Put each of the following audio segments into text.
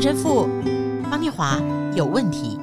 陈神父，方念华有问题。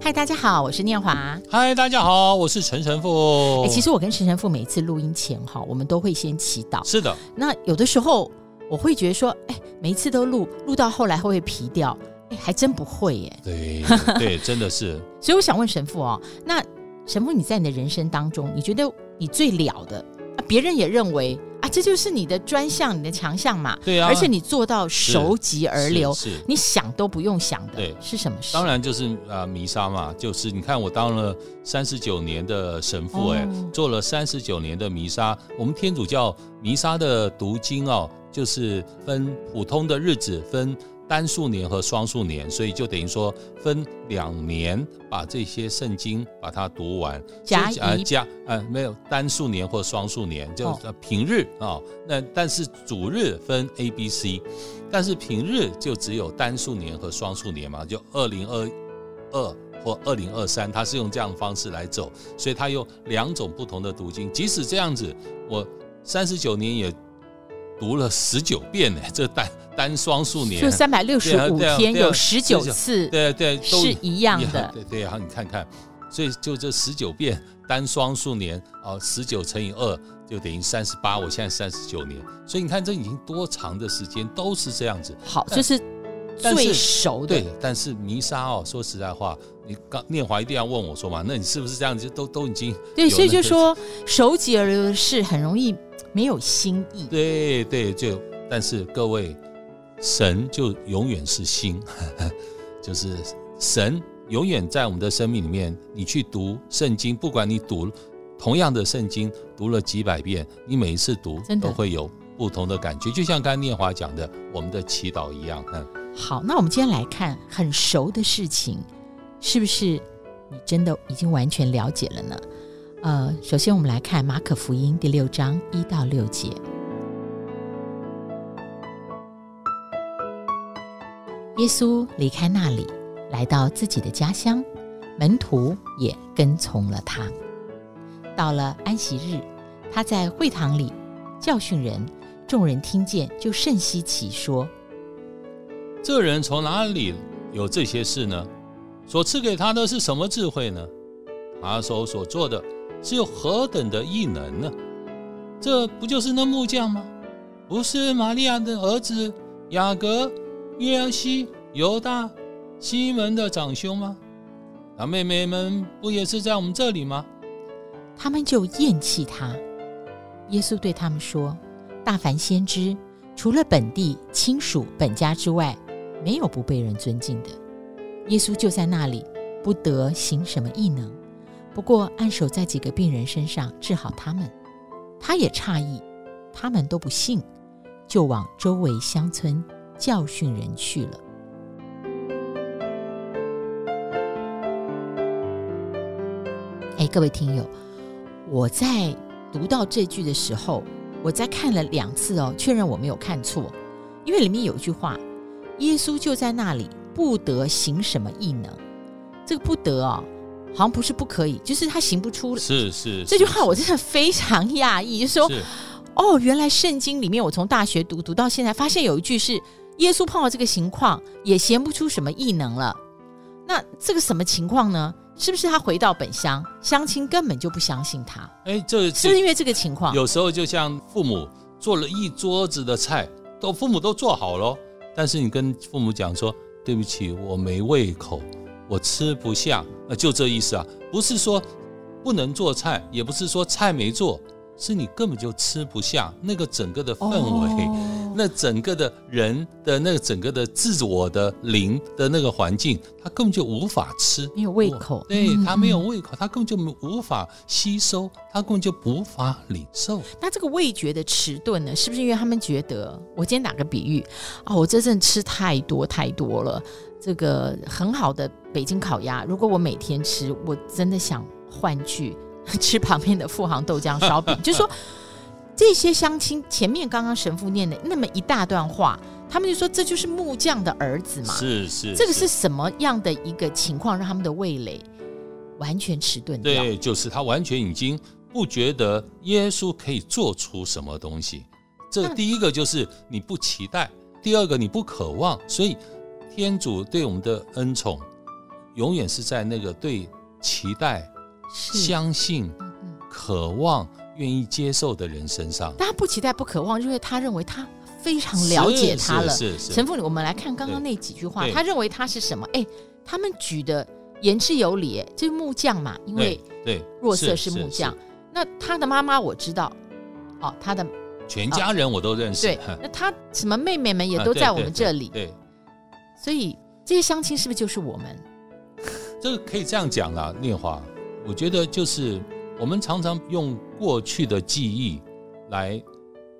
嗨，大家好，我是念华。嗨，大家好，我是陈神父。哎，其实我跟陈神父每一次录音前哈，我们都会先祈祷。是的。那有的时候我会觉得说，哎，每一次都录，录到后来会不会疲掉？哎，还真不会耶。对对，真的是。所以我想问神父哦，那神父你在你的人生当中，你觉得你最了的啊？别人也认为。啊，这就是你的专项，你的强项嘛。对啊，而且你做到熟疾而流，是，你想都不用想的。对，是什么事？当然就是啊，弥撒嘛，就是你看我当了三十九年的神父，哎、哦，做了三十九年的弥撒。我们天主教弥撒的读经哦，就是分普通的日子分。单数年和双数年，所以就等于说分两年把这些圣经把它读完。加一啊加呃没有单数年或双数年，就平日啊、哦。那但是主日分 A、B、C，但是平日就只有单数年和双数年嘛，就二零二二或二零二三，它是用这样的方式来走，所以它有两种不同的读经。即使这样子，我三十九年也。读了十九遍呢，这单单双数年就三百六十五天有十九次，对对，是一样的，对对，然后你看看，所以就这十九遍单双数年啊，十九乘以二就等于三十八，我现在三十九年，所以你看这已经多长的时间都是这样子。好，就是最熟的。对，但是弥撒哦，说实在话，你刚念华一定要问我说嘛，那你是不是这样子都都已经对，所以就说熟极而流的事很容易。没有心意，对对，就但是各位，神就永远是心，就是神永远在我们的生命里面。你去读圣经，不管你读同样的圣经读了几百遍，你每一次读都会有不同的感觉。就像刚才念华讲的，我们的祈祷一样。嗯，好，那我们今天来看很熟的事情，是不是你真的已经完全了解了呢？呃，首先我们来看马可福音第六章一到六节。耶稣离开那里，来到自己的家乡，门徒也跟从了他。到了安息日，他在会堂里教训人，众人听见就甚稀奇，说：“这人从哪里有这些事呢？所赐给他的是什么智慧呢？他手所做的。”是有何等的异能呢？这不就是那木匠吗？不是玛利亚的儿子雅各、约尔西、犹大、西门的长兄吗？那妹妹们不也是在我们这里吗？他们就厌弃他。耶稣对他们说：“大凡先知，除了本地亲属本家之外，没有不被人尊敬的。”耶稣就在那里，不得行什么异能。不过，按手在几个病人身上治好他们，他也诧异，他们都不信，就往周围乡村教训人去了。哎，各位听友，我在读到这句的时候，我在看了两次哦，确认我没有看错，因为里面有一句话：耶稣就在那里，不得行什么异能。这个不得哦。好像不是不可以，就是他行不出。是是，是，这句话我真的非常讶异，就是说，哦，原来圣经里面我从大学读读到现在，发现有一句是耶稣碰到这个情况也行不出什么异能了。那这个什么情况呢？是不是他回到本乡，乡亲根本就不相信他？哎，这是，是因为这个情况。有时候就像父母做了一桌子的菜，都父母都做好了，但是你跟父母讲说，对不起，我没胃口。我吃不下，那就这意思啊，不是说不能做菜，也不是说菜没做，是你根本就吃不下那个整个的氛围，哦、那整个的人的那个整个的自我的灵的那个环境，他根本就无法吃，没有胃口，对，他没有胃口，他根本就无法吸收，他根本就无法领受。那这个味觉的迟钝呢，是不是因为他们觉得，我今天打个比喻啊，我这阵吃太多太多了。这个很好的北京烤鸭，如果我每天吃，我真的想换去 吃旁边的富航豆浆烧饼。就是说，这些乡亲前面刚刚神父念的那么一大段话，他们就说这就是木匠的儿子嘛。是是，是，这个是什么样的一个情况，让他们的味蕾完全迟钝掉？对，就是他完全已经不觉得耶稣可以做出什么东西。这第一个就是你不期待，第二个你不渴望，所以天主对我们的恩宠，永远是在那个对期待、相信、渴望、愿意接受的人身上。但他不期待、不渴望，因为他认为他非常了解他了。是是是。神父，我们来看刚刚那几句话，他认为他是什么？哎，他们举的言之有理，哎，就是木匠嘛，因为对若瑟是木匠。那他的妈妈我知道，哦，他的全家人我都认识。对，那他什么妹妹们也都在我们这里。对，所以这些相亲是不是就是我们？这个可以这样讲啊，念华，我觉得就是我们常常用过去的记忆来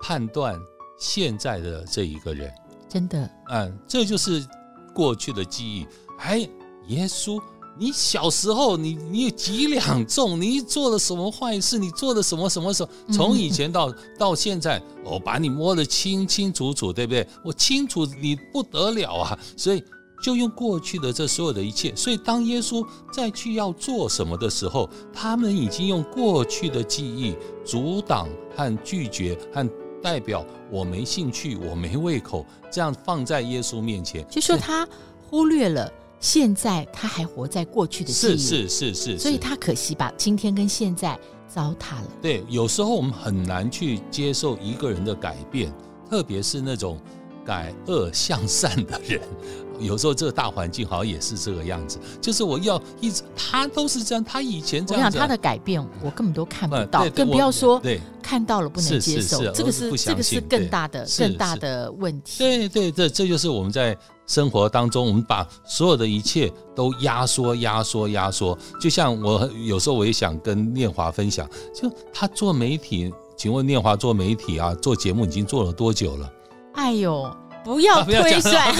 判断现在的这一个人，真的，嗯，这就是过去的记忆。哎，耶稣，你小时候你你有几两重？你做了什么坏事？你做了什么什么时候？从以前到到现在，我把你摸得清清楚楚，对不对？我清楚你不得了啊，所以。就用过去的这所有的一切，所以当耶稣再去要做什么的时候，他们已经用过去的记忆阻挡和拒绝和代表我没兴趣，我没胃口，这样放在耶稣面前，就说他忽略了现在他还活在过去的记忆，是是是是，所以他可惜把今天跟现在糟蹋了。对，有时候我们很难去接受一个人的改变，特别是那种。改恶向善的人，有时候这个大环境好像也是这个样子。就是我要一直，他都是这样，他以前这样。我想他的改变，我根本都看不到，更不要说看到了不能接受。这个是这个是更大的更大的问题。对对，这这就是我们在生活当中，我们把所有的一切都压缩、压缩、压缩。就像我有时候我也想跟念华分享，就他做媒体，请问念华做媒体啊，做节目已经做了多久了？哎呦，不要推算，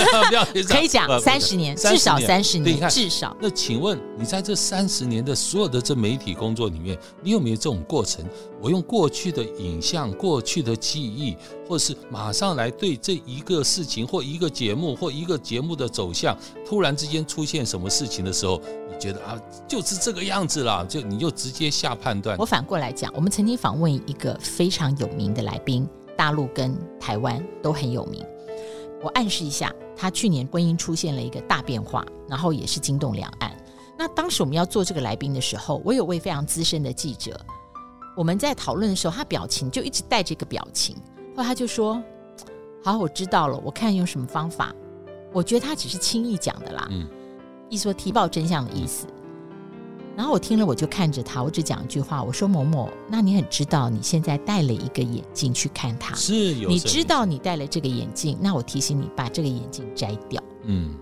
可以讲三十年，至少三十年，至少。那请问你在这三十年的所有的这媒体工作里面，你有没有这种过程？我用过去的影像、过去的记忆，或是马上来对这一个事情或一个节目或一个节目的走向，突然之间出现什么事情的时候，你觉得啊，就是这个样子啦，就你就直接下判断。我反过来讲，我们曾经访问一个非常有名的来宾。大陆跟台湾都很有名。我暗示一下，他去年婚姻出现了一个大变化，然后也是惊动两岸。那当时我们要做这个来宾的时候，我有位非常资深的记者，我们在讨论的时候，他表情就一直带着一个表情。后来他就说：“好，我知道了，我看用什么方法。”我觉得他只是轻易讲的啦，嗯，一说提报真相的意思。然后我听了，我就看着他，我只讲一句话，我说：“某某，那你很知道你现在戴了一个眼镜去看他，是有你知道你戴了这个眼镜，那我提醒你把这个眼镜摘掉。”嗯，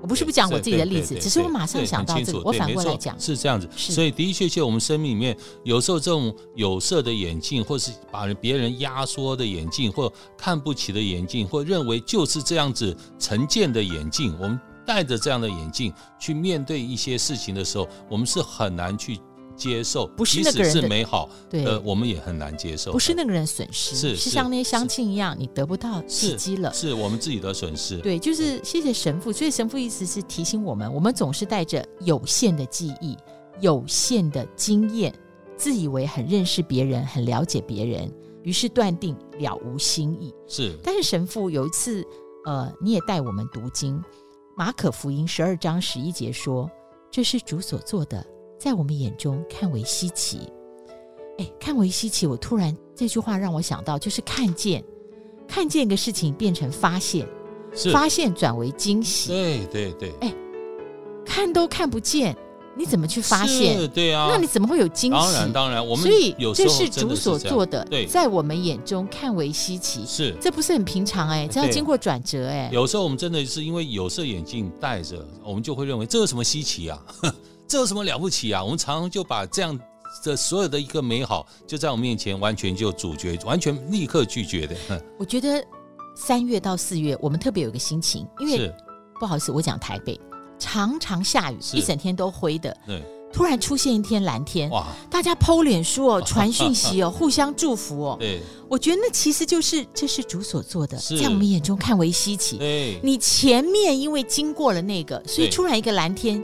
我不是不讲我自己的例子，只是我马上想到这个，我反过来讲是这样子。所以的确，确，我们生命里面有时候这种有色的眼镜，或是把别人压缩的眼镜，或看不起的眼镜，或认为就是这样子成见的眼镜，我们。戴着这样的眼镜去面对一些事情的时候，我们是很难去接受。不是那个人是美好，对，呃，我们也很难接受。不是那个人损失，是是像那些乡亲一样，你得不到奇迹了，是我们自己的损失。对，就是谢谢神父。所以神父意思是提醒我们，我们总是带着有限的记忆、有限的经验，自以为很认识别人、很了解别人，于是断定了无新意。是，但是神父有一次，呃，你也带我们读经。马可福音十二章十一节说：“这是主所做的，在我们眼中看为稀奇。”哎，看为稀奇，我突然这句话让我想到，就是看见，看见一个事情变成发现，发现转为惊喜。对对对，哎，看都看不见。你怎么去发现？对啊，那你怎么会有惊喜？当然，当然，我们所以这是主所做的，对，在我们眼中看为稀奇，是这不是很平常哎？这要经过转折哎。有时候我们真的是因为有色眼镜戴着，我们就会认为这有什么稀奇啊？这有什么了不起啊？我们常常就把这样的所有的一个美好，就在我们面前完全就主角，完全立刻拒绝的。我觉得三月到四月，我们特别有一个心情，因为不好意思，我讲台北。常常下雨，一整天都灰的。对，突然出现一天蓝天，哇！大家 po 脸书哦，传讯息哦，互相祝福哦。对，我觉得那其实就是这是主所做的，在我们眼中看为稀奇。对，你前面因为经过了那个，所以突然一个蓝天，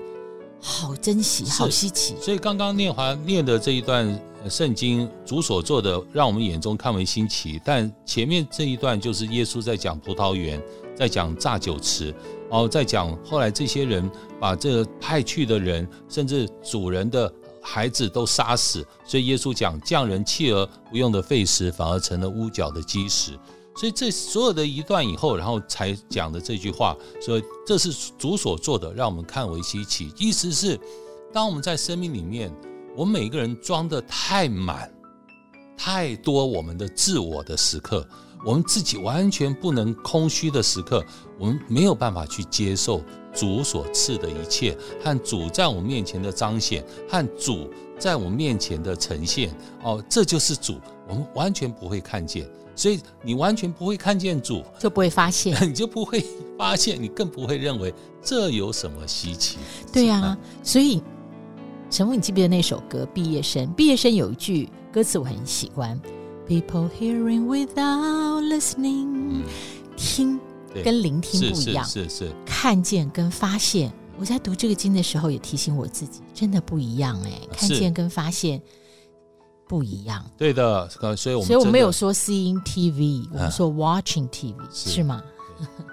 好珍惜，好稀奇。所以刚刚念华念的这一段圣经，主所做的，让我们眼中看为新奇。但前面这一段就是耶稣在讲葡萄园，在讲榨酒池，哦，在讲后来这些人把这个派去的人，甚至主人的孩子都杀死。所以耶稣讲匠人弃而不用的废石，反而成了屋角的基石。所以这所有的一段以后，然后才讲的这句话，所以这是主所做的，让我们看为稀奇。意思是，当我们在生命里面，我们每个人装得太满、太多我们的自我的时刻，我们自己完全不能空虚的时刻，我们没有办法去接受主所赐的一切，和主在我们面前的彰显，和主在我们面前的呈现。哦，这就是主，我们完全不会看见。所以你完全不会看见主，就不会发现，你就不会发现，你更不会认为这有什么稀奇。对呀、啊，所以陈牧，你记不记得那首歌《毕业生》？毕业生有一句歌词我很喜欢：“People hearing without listening，、嗯、听跟聆听不一样，是是，看见跟发现。”我在读这个经的时候也提醒我自己，真的不一样哎、欸，看见跟发现。不一样，对的，所以我们所以我们没有说 seeing TV，、嗯、我们说 watching TV，是，是吗？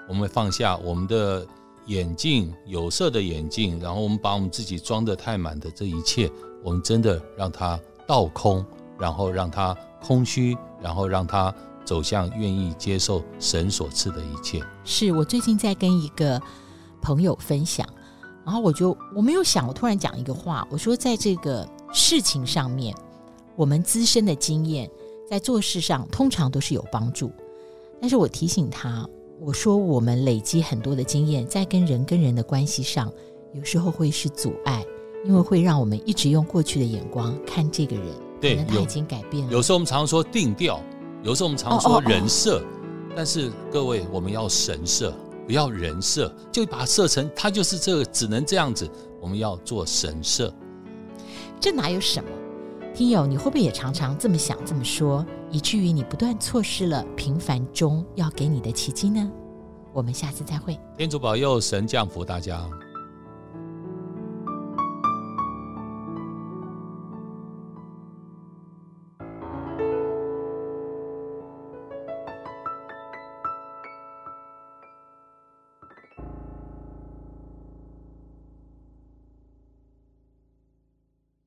我们会放下我们的眼镜，有色的眼镜，然后我们把我们自己装得太满的这一切，我们真的让它倒空，然后让它空虚，然后让他走向愿意接受神所赐的一切。是我最近在跟一个朋友分享，然后我就我没有想，我突然讲一个话，我说在这个事情上面。我们资深的经验在做事上通常都是有帮助，但是我提醒他，我说我们累积很多的经验，在跟人跟人的关系上，有时候会是阻碍，因为会让我们一直用过去的眼光看这个人，对，可能他已经改变了。有，有时候我们常说定调，有时候我们常说人设，哦哦哦，但是各位，我们要神设，不要人设，就把它设成他就是这个，只能这样子。我们要做神设，这哪有什么？听友，你会不会也常常这么想、这么说，以至于你不断错失了平凡中要给你的奇迹呢？我们下次再会。天主保佑，神降福大家。